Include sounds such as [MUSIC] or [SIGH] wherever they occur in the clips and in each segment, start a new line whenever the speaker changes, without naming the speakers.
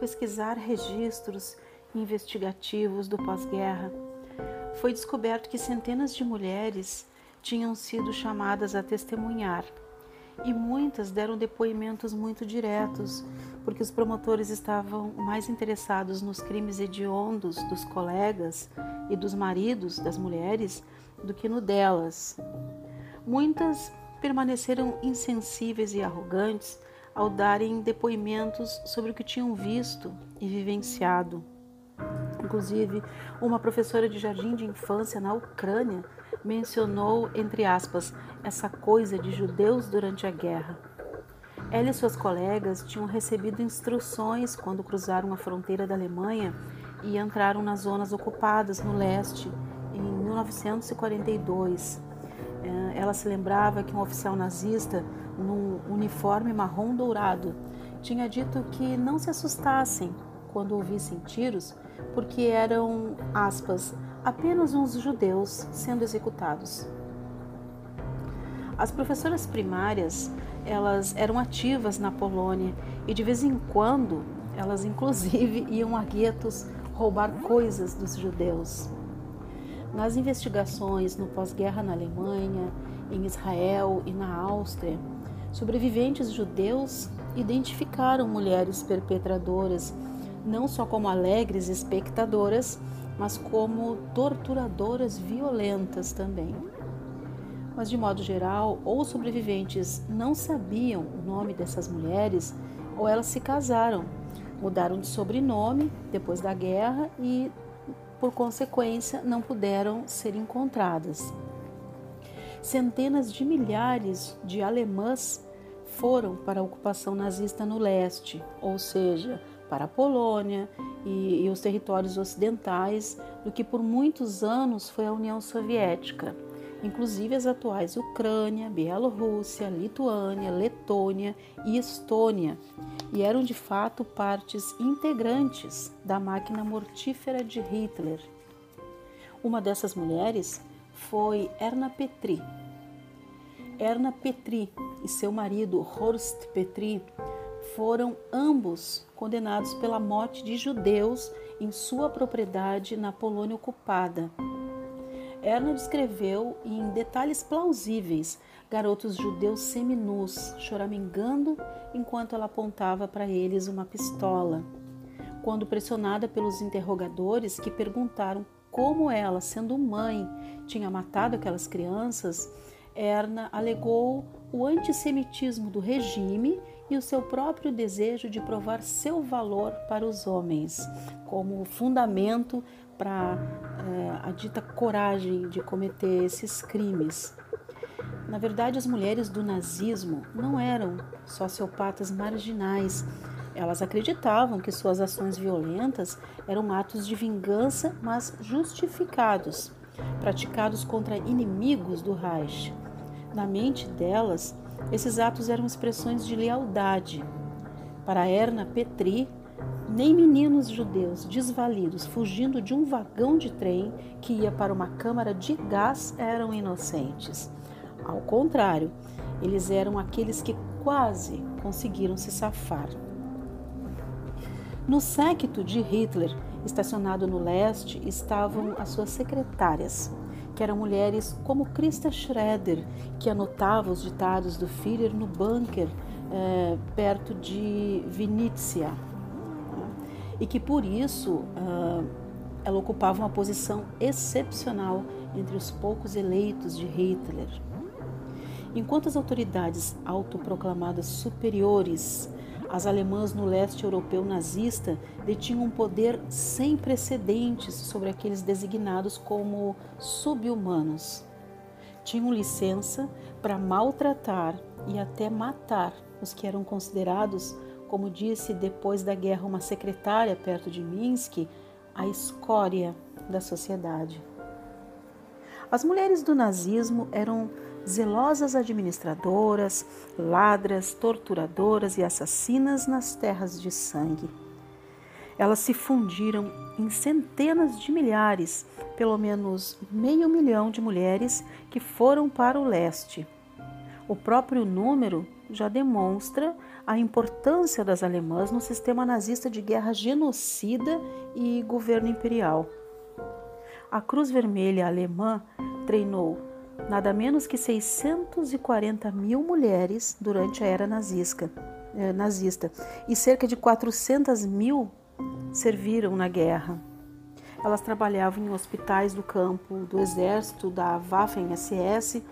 pesquisar registros investigativos do pós-guerra, foi descoberto que centenas de mulheres tinham sido chamadas a testemunhar e muitas deram depoimentos muito diretos, porque os promotores estavam mais interessados nos crimes hediondos dos colegas e dos maridos das mulheres do que no delas. Muitas permaneceram insensíveis e arrogantes ao darem depoimentos sobre o que tinham visto e vivenciado. Inclusive, uma professora de jardim de infância na Ucrânia mencionou, entre aspas, essa coisa de judeus durante a guerra. Ela e suas colegas tinham recebido instruções quando cruzaram a fronteira da Alemanha e entraram nas zonas ocupadas no leste em 1942. É, ela se lembrava que um oficial nazista, num uniforme marrom dourado, tinha dito que não se assustassem quando ouvissem tiros, porque eram, aspas, apenas uns judeus sendo executados. As professoras primárias, elas eram ativas na Polônia e de vez em quando elas inclusive [LAUGHS] iam a guetos roubar coisas dos judeus. Nas investigações no pós-guerra na Alemanha, em Israel e na Áustria, sobreviventes judeus identificaram mulheres perpetradoras não só como alegres espectadoras, mas como torturadoras violentas também. Mas de modo geral, ou sobreviventes não sabiam o nome dessas mulheres, ou elas se casaram, mudaram de sobrenome depois da guerra e, por consequência, não puderam ser encontradas. Centenas de milhares de alemãs foram para a ocupação nazista no leste, ou seja, para a Polônia e, e os territórios ocidentais do que por muitos anos foi a União Soviética, inclusive as atuais Ucrânia, Bielorrússia, Lituânia, Letônia e Estônia, e eram de fato partes integrantes da máquina mortífera de Hitler. Uma dessas mulheres foi Erna Petri. Erna Petri e seu marido Horst Petri foram ambos condenados pela morte de judeus em sua propriedade na Polônia ocupada. Erna descreveu em detalhes plausíveis garotos judeus seminus choramingando enquanto ela apontava para eles uma pistola. Quando pressionada pelos interrogadores que perguntaram como ela, sendo mãe, tinha matado aquelas crianças, Erna alegou o antissemitismo do regime e o seu próprio desejo de provar seu valor para os homens, como fundamento para é, a dita coragem de cometer esses crimes. Na verdade, as mulheres do nazismo não eram sociopatas marginais. Elas acreditavam que suas ações violentas eram atos de vingança, mas justificados, praticados contra inimigos do Reich. Na mente delas, esses atos eram expressões de lealdade. Para Erna Petri, nem meninos judeus desvalidos fugindo de um vagão de trem que ia para uma câmara de gás eram inocentes. Ao contrário, eles eram aqueles que quase conseguiram se safar. No séquito de Hitler, estacionado no leste, estavam as suas secretárias, que eram mulheres como Christa Schroeder, que anotava os ditados do Führer no bunker é, perto de Vinícius, e que por isso uh, ela ocupava uma posição excepcional entre os poucos eleitos de Hitler. Enquanto as autoridades autoproclamadas superiores as alemãs no leste europeu nazista detinham um poder sem precedentes sobre aqueles designados como subhumanos. Tinham licença para maltratar e até matar os que eram considerados, como disse depois da guerra uma secretária perto de Minsk, a escória da sociedade. As mulheres do nazismo eram zelosas administradoras, ladras, torturadoras e assassinas nas terras de sangue. Elas se fundiram em centenas de milhares, pelo menos meio milhão de mulheres que foram para o leste. O próprio número já demonstra a importância das alemãs no sistema nazista de guerra genocida e governo imperial. A Cruz Vermelha alemã treinou nada menos que 640 mil mulheres durante a era nazista, eh, nazista e cerca de 400 mil serviram na guerra. Elas trabalhavam em hospitais do campo do exército, da Waffen-SS,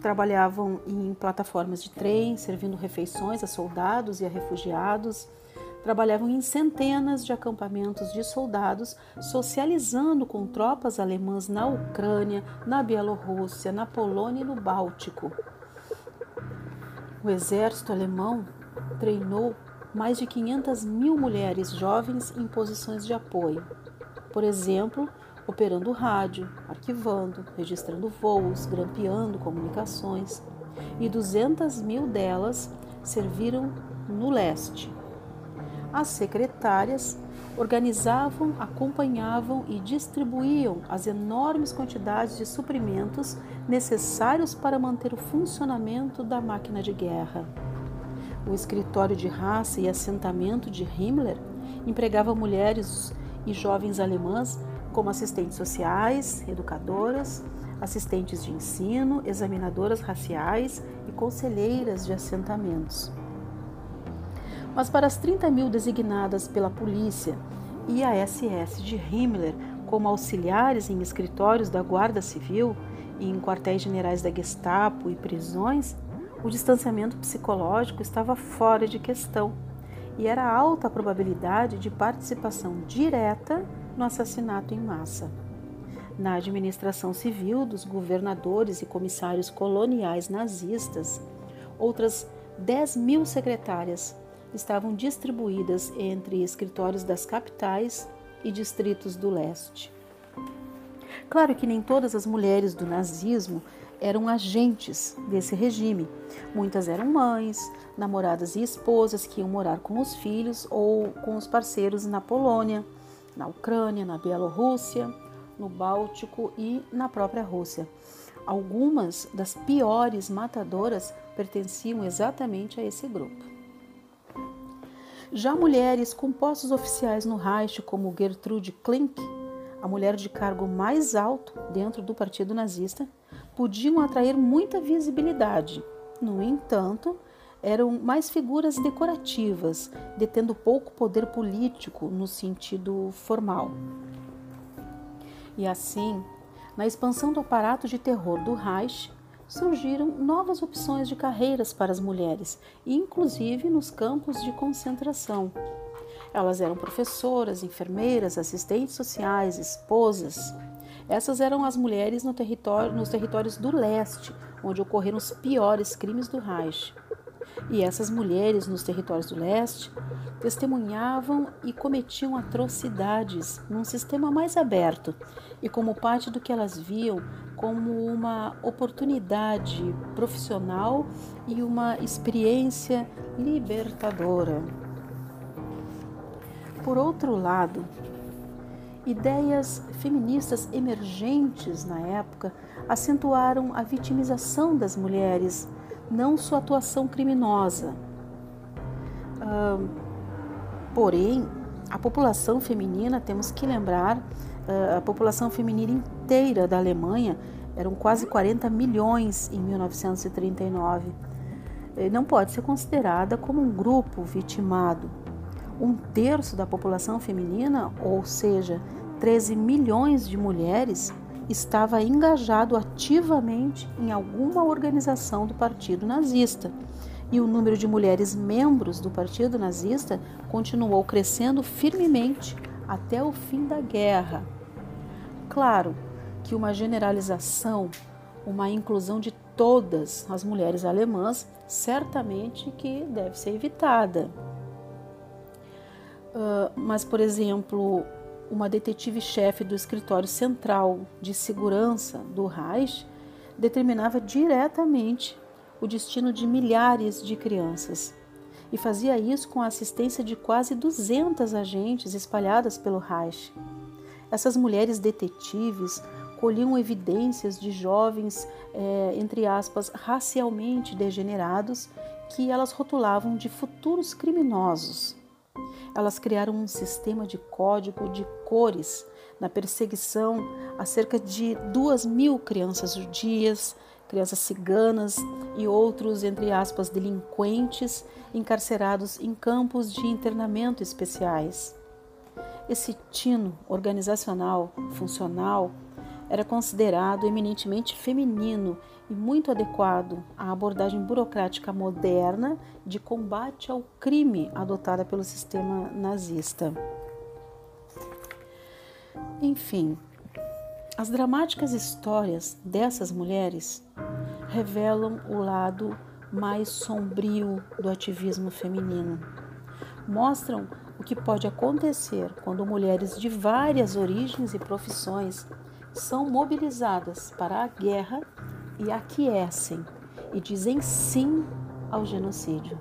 trabalhavam em plataformas de trem, servindo refeições a soldados e a refugiados, trabalhavam em centenas de acampamentos de soldados, socializando com tropas alemãs na Ucrânia, na Bielorrússia, na Polônia e no Báltico. O exército alemão treinou mais de 500 mil mulheres jovens em posições de apoio. Por exemplo, operando rádio, arquivando, registrando voos, grampeando comunicações. E 200 mil delas serviram no leste. As secretárias organizavam, acompanhavam e distribuíam as enormes quantidades de suprimentos necessários para manter o funcionamento da máquina de guerra. O escritório de raça e assentamento de Himmler empregava mulheres e jovens alemãs como assistentes sociais, educadoras, assistentes de ensino, examinadoras raciais e conselheiras de assentamentos. Mas para as 30 mil designadas pela polícia e a SS de Himmler como auxiliares em escritórios da Guarda Civil e em quartéis generais da Gestapo e prisões, o distanciamento psicológico estava fora de questão e era alta a probabilidade de participação direta no assassinato em massa. Na administração civil dos governadores e comissários coloniais nazistas, outras 10 mil secretárias estavam distribuídas entre escritórios das capitais e distritos do leste. Claro que nem todas as mulheres do nazismo eram agentes desse regime. Muitas eram mães, namoradas e esposas que iam morar com os filhos ou com os parceiros na Polônia, na Ucrânia, na Bielorrússia, no Báltico e na própria Rússia. Algumas das piores matadoras pertenciam exatamente a esse grupo. Já mulheres com postos oficiais no Reich, como Gertrude Klink, a mulher de cargo mais alto dentro do partido nazista, podiam atrair muita visibilidade. No entanto, eram mais figuras decorativas, detendo pouco poder político no sentido formal. E assim, na expansão do aparato de terror do Reich, surgiram novas opções de carreiras para as mulheres, inclusive nos campos de concentração. Elas eram professoras, enfermeiras, assistentes sociais, esposas. Essas eram as mulheres no território, nos territórios do leste, onde ocorreram os piores crimes do Reich. E essas mulheres nos territórios do leste testemunhavam e cometiam atrocidades num sistema mais aberto e como parte do que elas viam como uma oportunidade profissional e uma experiência libertadora. Por outro lado, Ideias feministas emergentes na época acentuaram a vitimização das mulheres, não sua atuação criminosa. Uh, porém, a população feminina, temos que lembrar, uh, a população feminina inteira da Alemanha eram quase 40 milhões em 1939. Eh, não pode ser considerada como um grupo vitimado. Um terço da população feminina, ou seja, 13 milhões de mulheres, estava engajado ativamente em alguma organização do Partido Nazista. E o número de mulheres membros do Partido Nazista continuou crescendo firmemente até o fim da guerra. Claro que uma generalização, uma inclusão de todas as mulheres alemãs, certamente que deve ser evitada. Uh, mas, por exemplo, uma detetive-chefe do escritório central de segurança do Reich determinava diretamente o destino de milhares de crianças e fazia isso com a assistência de quase 200 agentes espalhadas pelo Reich. Essas mulheres detetives colhiam evidências de jovens, é, entre aspas, racialmente degenerados que elas rotulavam de futuros criminosos. Elas criaram um sistema de código de cores na perseguição a cerca de duas mil crianças judias, crianças ciganas e outros, entre aspas, delinquentes encarcerados em campos de internamento especiais. Esse tino organizacional, funcional, era considerado eminentemente feminino e muito adequado à abordagem burocrática moderna de combate ao crime adotada pelo sistema nazista. Enfim, as dramáticas histórias dessas mulheres revelam o lado mais sombrio do ativismo feminino. Mostram o que pode acontecer quando mulheres de várias origens e profissões são mobilizadas para a guerra e aquecem e dizem sim ao genocídio.